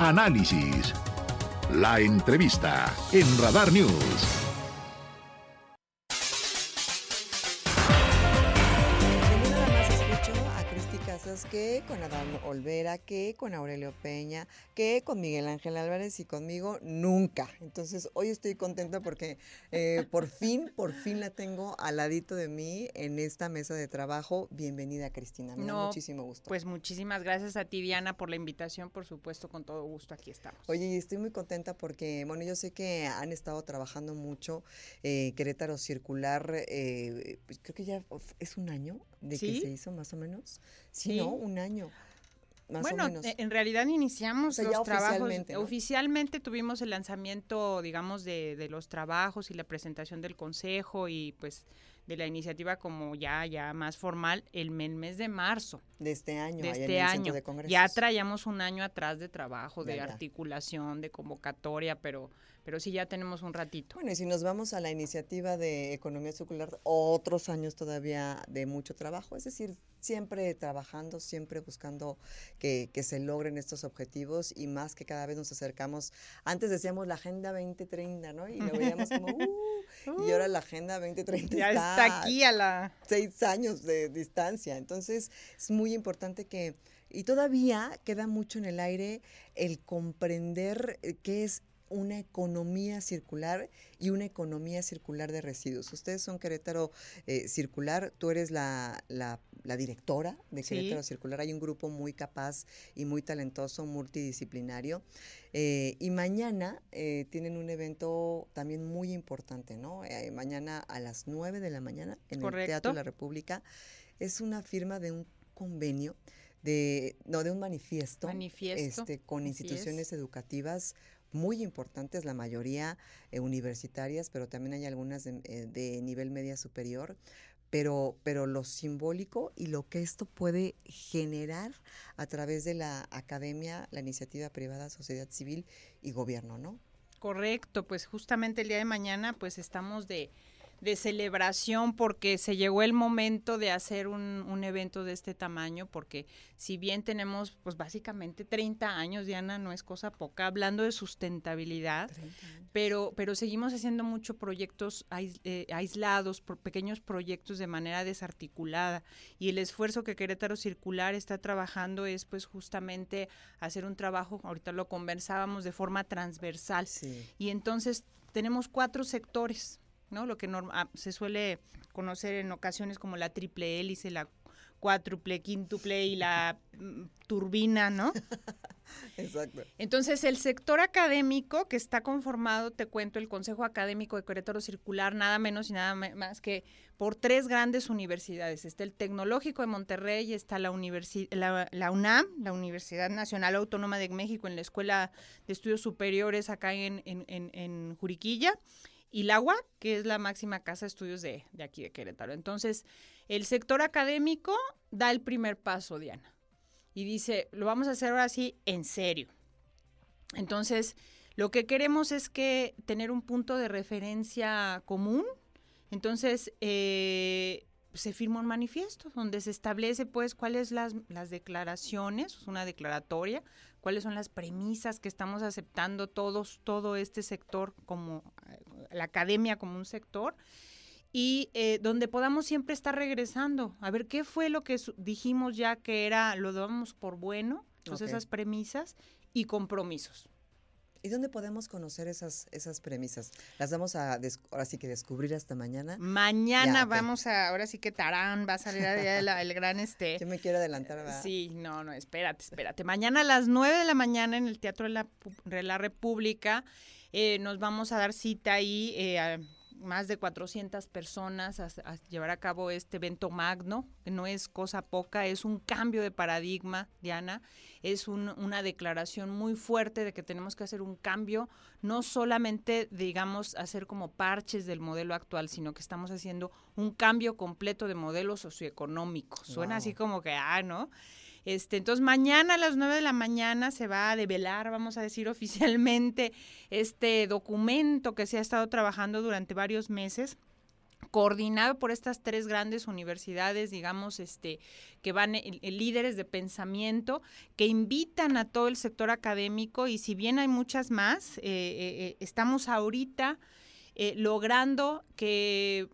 Análisis. La entrevista en Radar News. Que con Adán Olvera, que con Aurelio Peña, que con Miguel Ángel Álvarez y conmigo nunca. Entonces hoy estoy contenta porque eh, por fin, por fin la tengo al ladito de mí en esta mesa de trabajo. Bienvenida Cristina, me da muchísimo gusto. Pues muchísimas gracias a ti Diana por la invitación, por supuesto con todo gusto aquí estamos. Oye, estoy muy contenta porque, bueno, yo sé que han estado trabajando mucho eh, Querétaro Circular, eh, pues, creo que ya es un año de que se hizo más o menos. Sí, ¿no? Un año. Más bueno, o menos. En realidad iniciamos los trabajos. Oficialmente, oficialmente, tuvimos el lanzamiento, digamos, de, de, los trabajos y la presentación del consejo y pues de la iniciativa como ya ya más formal el mes de marzo de este año. De este año. ya traíamos un año atrás de trabajo, de articulación, de convocatoria, pero pero sí ya tenemos un ratito. Bueno, y si nos vamos a la iniciativa de economía circular, otros años todavía de mucho trabajo, es decir, siempre trabajando, siempre buscando que, se logren estos objetivos y más que cada vez nos acercamos. Antes decíamos la Agenda 2030, ¿no? Y lo veíamos como, uh, y ahora la Agenda 2030 ya está, aquí a la... Seis años de distancia. Entonces, es muy importante que... Y todavía queda mucho en el aire el comprender eh, qué es una economía circular y una economía circular de residuos. Ustedes son Querétaro eh, Circular, tú eres la, la, directora de Querétaro Circular. Hay un grupo muy capaz y muy talentoso, multidisciplinario. Eh, y mañana eh, tienen un evento también muy importante, ¿no? mañana a las 9 de la mañana en el Teatro de la República. Es una firma de un convenio de no de un manifiesto, manifiesto este con instituciones educativas muy importantes, la mayoría eh, universitarias, pero también hay algunas de, eh, nivel media superior, pero, pero lo simbólico y lo que esto puede generar a través de la academia, la iniciativa privada, sociedad civil y gobierno, ¿no? Correcto, pues justamente el día de mañana pues estamos de de celebración porque se llegó el momento de hacer un, un, evento de este tamaño, porque si bien tenemos pues básicamente 30 años, Diana, no es cosa poca, hablando de sustentabilidad, pero, pero seguimos haciendo muchos proyectos eh, aislados, por pequeños proyectos de manera desarticulada, y el esfuerzo que Querétaro Circular está trabajando es pues justamente hacer un trabajo, ahorita lo conversábamos, de forma transversal, y entonces tenemos cuatro sectores ¿no? Lo que ah, se suele conocer en ocasiones como la triple hélice, la cuádruple, quíntuple y la mm, turbina, ¿no? Exacto. Entonces, el sector académico que está conformado, te cuento, el Consejo Académico de Querétaro Circular, nada menos y nada más que por tres grandes universidades. Está el Tecnológico de Monterrey, está la, la, la, UNAM, la Universidad Nacional Autónoma de México, en la Escuela de Estudios Superiores acá en, en, en, en Juriquilla, y la UAC, que es la máxima casa de estudios de, aquí de Querétaro. Entonces, el sector académico da el primer paso, Diana, y dice, lo vamos a hacer ahora sí en serio. Entonces, lo que queremos es que tener un punto de referencia común. Entonces, eh, se firma un manifiesto donde se establece pues cuáles las, las declaraciones, una declaratoria, cuáles son las premisas que estamos aceptando todos, todo este sector como eh, la academia como un sector y eh, donde podamos siempre estar regresando a ver qué fue lo que dijimos ya que era, lo damos por bueno, pues esas premisas y compromisos. ¿Y dónde podemos conocer esas, esas premisas? ¿Las vamos a ahora sí que descubrir hasta mañana? Mañana vamos a, ahora sí que Tarán va a salir el gran este. Yo me quiero adelantar, ¿verdad? Sí, no, no, espérate, espérate. Mañana a las 9 de la mañana en el Teatro de la, de la República eh, nos vamos a dar cita ahí. Eh, más de 400 personas a, llevar a cabo este evento magno, que no es cosa poca, es un cambio de paradigma, Diana, es una declaración muy fuerte de que tenemos que hacer un cambio, no solamente, digamos, hacer como parches del modelo actual, sino que estamos haciendo un cambio completo de modelo socioeconómico. Suena así como que, ah, ¿no? Este, entonces mañana a las 9 de la mañana se va a develar, vamos a decir oficialmente, este documento que se ha estado trabajando durante varios meses coordinado por estas tres grandes universidades, digamos, este, que van eh, eh, líderes de pensamiento, que invitan a todo el sector académico y si bien hay muchas más, eh, estamos ahorita logrando que,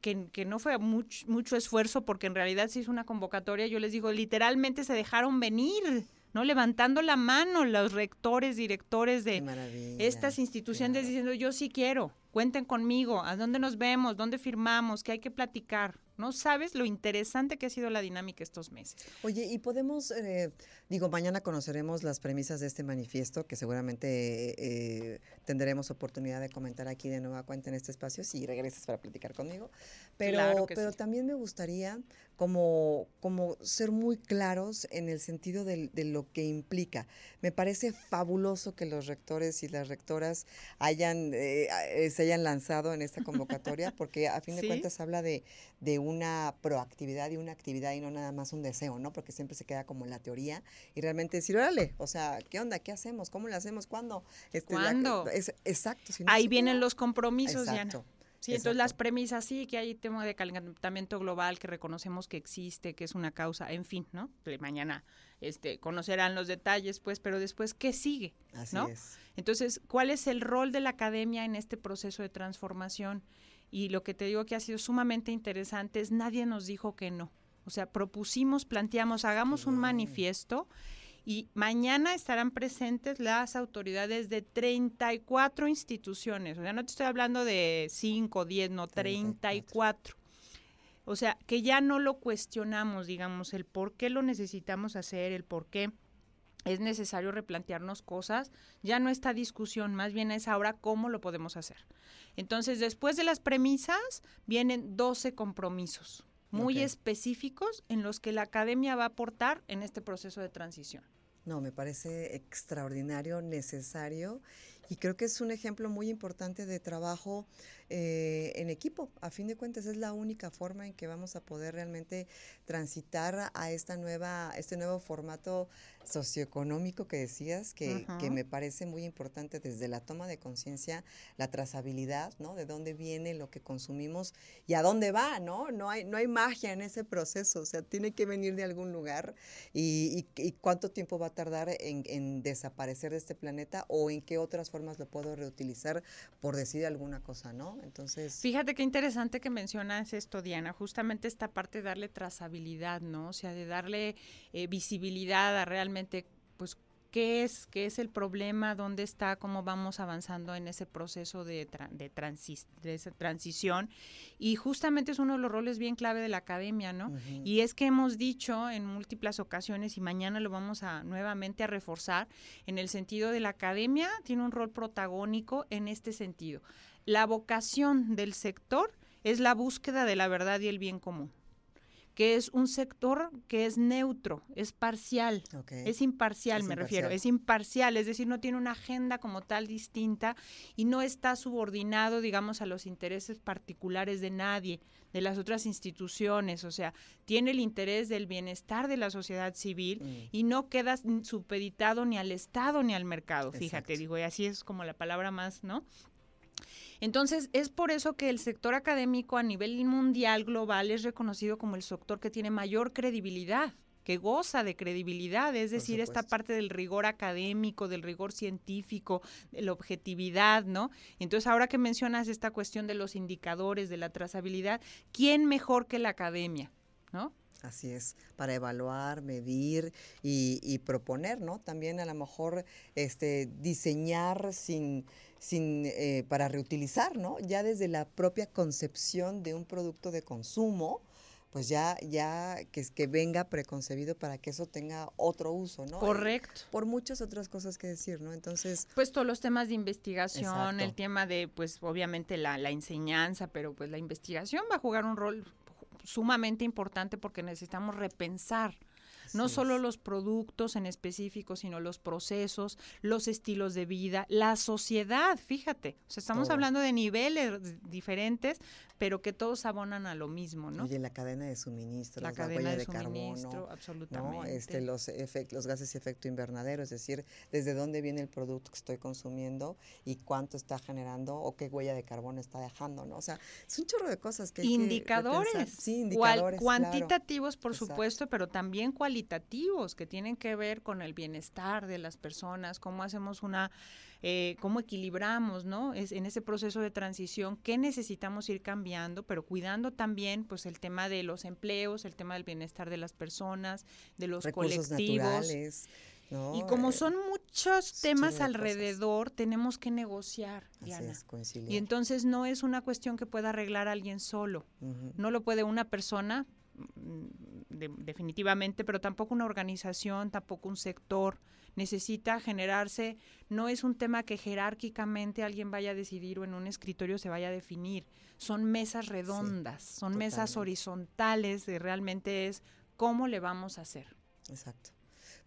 que, no fue mucho esfuerzo porque en realidad se hizo una convocatoria, yo les digo, literalmente se dejaron venir ¿no? Levantando la mano los rectores, directores de estas instituciones diciendo, yo sí quiero, cuenten conmigo, ¿a dónde nos vemos? ¿Dónde firmamos? ¿Qué hay que platicar? No sabes lo interesante que ha sido la dinámica estos meses. Oye, y podemos, eh, digo, mañana conoceremos las premisas de este manifiesto, que seguramente eh, tendremos oportunidad de comentar aquí de nueva cuenta en este espacio, si regresas para platicar conmigo. Pero, pero también me gustaría como, como ser muy claros en el sentido de, de, lo que implica. Me parece fabuloso que los rectores y las rectoras hayan, eh, se hayan lanzado en esta convocatoria, porque a fin de cuentas habla de, de una proactividad y una actividad y no nada más un deseo, ¿no? Porque siempre se queda como en la teoría y realmente decir, órale, o sea, ¿qué onda? ¿Qué hacemos? ¿Cómo lo hacemos? ¿Cuándo? Este, ¿Cuándo? es, exacto. Ahí vienen los compromisos, exacto. Sí, entonces las premisas, sí, que hay tema de calentamiento global que reconocemos que existe, que es una causa, en fin, ¿no? Mañana este, conocerán los detalles, pues, pero después, ¿qué sigue? Así ¿no? Es. Entonces, ¿cuál es el rol de la academia en este proceso de transformación? y lo que te digo que ha sido sumamente interesante es nadie nos dijo que no. O sea, propusimos, planteamos, hagamos un manifiesto y mañana estarán presentes las autoridades de 34 instituciones. O sea, no te estoy hablando de 5, 10, no, 34. O sea, que ya no lo cuestionamos, digamos, el por qué lo necesitamos hacer, el por qué es necesario replantearnos cosas, ya no está discusión, más bien es ahora cómo lo podemos hacer. Entonces, después de las premisas, vienen 12 compromisos muy específicos en los que la academia va a aportar en este proceso de transición. No, me parece extraordinario, necesario y creo que es un ejemplo muy importante de trabajo eh, en equipo. A fin de cuentas es la única forma en que vamos a poder realmente transitar a esta nueva, este nuevo formato socioeconómico que decías, que, que me parece muy importante desde la toma de conciencia, la trazabilidad, ¿no? De dónde viene lo que consumimos y a dónde va, ¿no? No hay, no hay magia en ese proceso, o sea, tiene que venir de algún lugar y, y, cuánto tiempo va a tardar en, en desaparecer de este planeta o en qué otras formas lo puedo reutilizar por decir alguna cosa, ¿no? Entonces. Fíjate qué interesante que mencionas esto, Diana, justamente esta parte de darle trazabilidad, ¿no? O sea, de darle eh, visibilidad a realmente, pues, qué es, qué es el problema, dónde está, cómo vamos avanzando en ese proceso de, de, transición. Y justamente es uno de los roles bien clave de la academia, ¿no? Y es que hemos dicho en múltiples ocasiones y mañana lo vamos a nuevamente a reforzar, en el sentido de la academia tiene un rol protagónico en este sentido la vocación del sector es la búsqueda de la verdad y el bien común que es un sector que es neutro, es parcial, es imparcial, me refiero, es imparcial, es decir, no tiene una agenda como tal distinta y no está subordinado, digamos, a los intereses particulares de nadie, de las otras instituciones, o sea, tiene el interés del bienestar de la sociedad civil mm. y no queda supeditado ni al Estado ni al mercado, fíjate, digo, y así es como la palabra más, ¿no? Entonces, es por eso que el sector académico a nivel mundial, global, es reconocido como el sector que tiene mayor credibilidad que goza de credibilidad, es decir, esta parte del rigor académico, del rigor científico, de la objetividad, ¿no? Entonces, ahora que mencionas esta cuestión de los indicadores, de la trazabilidad, ¿quién mejor que la academia, ¿no? Así es, para evaluar, medir y, y proponer, ¿no? También a lo mejor este, diseñar sin sin, eh, para reutilizar, ¿no? Ya desde la propia concepción de un producto de consumo, pues ya, ya que, que venga preconcebido para que eso tenga otro uso, ¿no? Correcto. por muchas otras cosas que decir, ¿no? Entonces... Pues todos los temas de investigación, el tema de, pues obviamente la, la enseñanza, pero pues la investigación va a jugar un rol sumamente importante porque necesitamos repensar no solo los productos en específico, sino los procesos, los estilos de vida, la sociedad, fíjate, o sea, estamos hablando de niveles diferentes, pero que todos abonan a lo mismo, ¿no? Oye, la cadena de suministro, la cadena de, suministro, absolutamente. Este, los, los gases de efecto invernadero, es decir, desde dónde viene el producto que estoy consumiendo y cuánto está generando o qué huella de carbono está dejando, ¿no? O sea, es un chorro de cosas que... Indicadores. Que sí, indicadores. cuantitativos, por supuesto, pero también cualitativos, que tienen que ver con el bienestar de las personas, cómo hacemos una eh, cómo equilibramos, ¿no? Es, en ese proceso de transición, qué necesitamos ir cambiando, pero cuidando también, pues, el tema de los empleos, el tema del bienestar de las personas, de los Recursos colectivos. Naturales. Y como eh, son muchos temas alrededor, tenemos que negociar, Diana. y entonces no es una cuestión que pueda arreglar alguien solo. No lo puede una persona, definitivamente, pero tampoco una organización, tampoco un sector necesita generarse, no es un tema que jerárquicamente alguien vaya a decidir o en un escritorio se vaya a definir, son mesas redondas, son mesas horizontales de realmente es cómo le vamos a hacer. Exacto.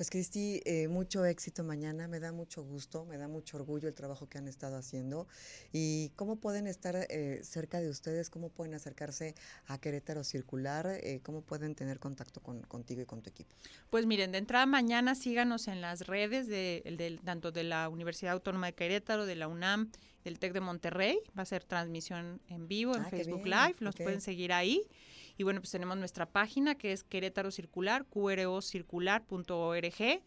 Pues Cristi, eh, mucho éxito mañana, me da mucho gusto, me da mucho orgullo el trabajo que han estado haciendo y cómo pueden estar eh, cerca de ustedes, cómo pueden acercarse a Querétaro Circular, eh, cómo pueden tener contacto con, contigo y con tu equipo. Pues miren, de entrada mañana síganos en las redes de, tanto de la Universidad Autónoma de Querétaro, de la UNAM, del TEC de Monterrey, va a ser transmisión en vivo en ah, Facebook Live, los pueden seguir ahí. Y bueno, pues tenemos nuestra página que es Querétaro Circular, qrocircular.org.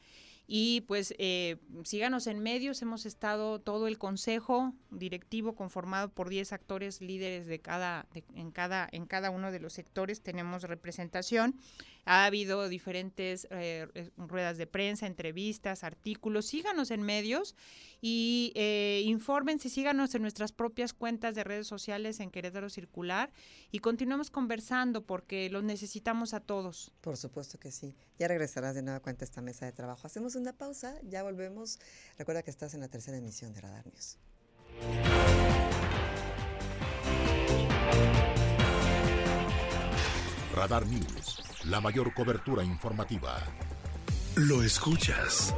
Y pues eh, síganos en medios, hemos estado todo el consejo directivo conformado por 10 actores líderes de cada, en, cada, en cada uno de los sectores, tenemos representación. Ha habido diferentes eh, ruedas de prensa, entrevistas, artículos. Síganos en medios y eh, infórmense, síganos en nuestras propias cuentas de redes sociales en Querétaro Circular y continuemos conversando porque los necesitamos a todos. Por supuesto que sí. Ya regresarás de nueva cuenta a esta mesa de trabajo. Hacemos una pausa, ya volvemos. Recuerda que estás en la tercera emisión de Radar News. Radar News, la mayor cobertura informativa. Lo escuchas.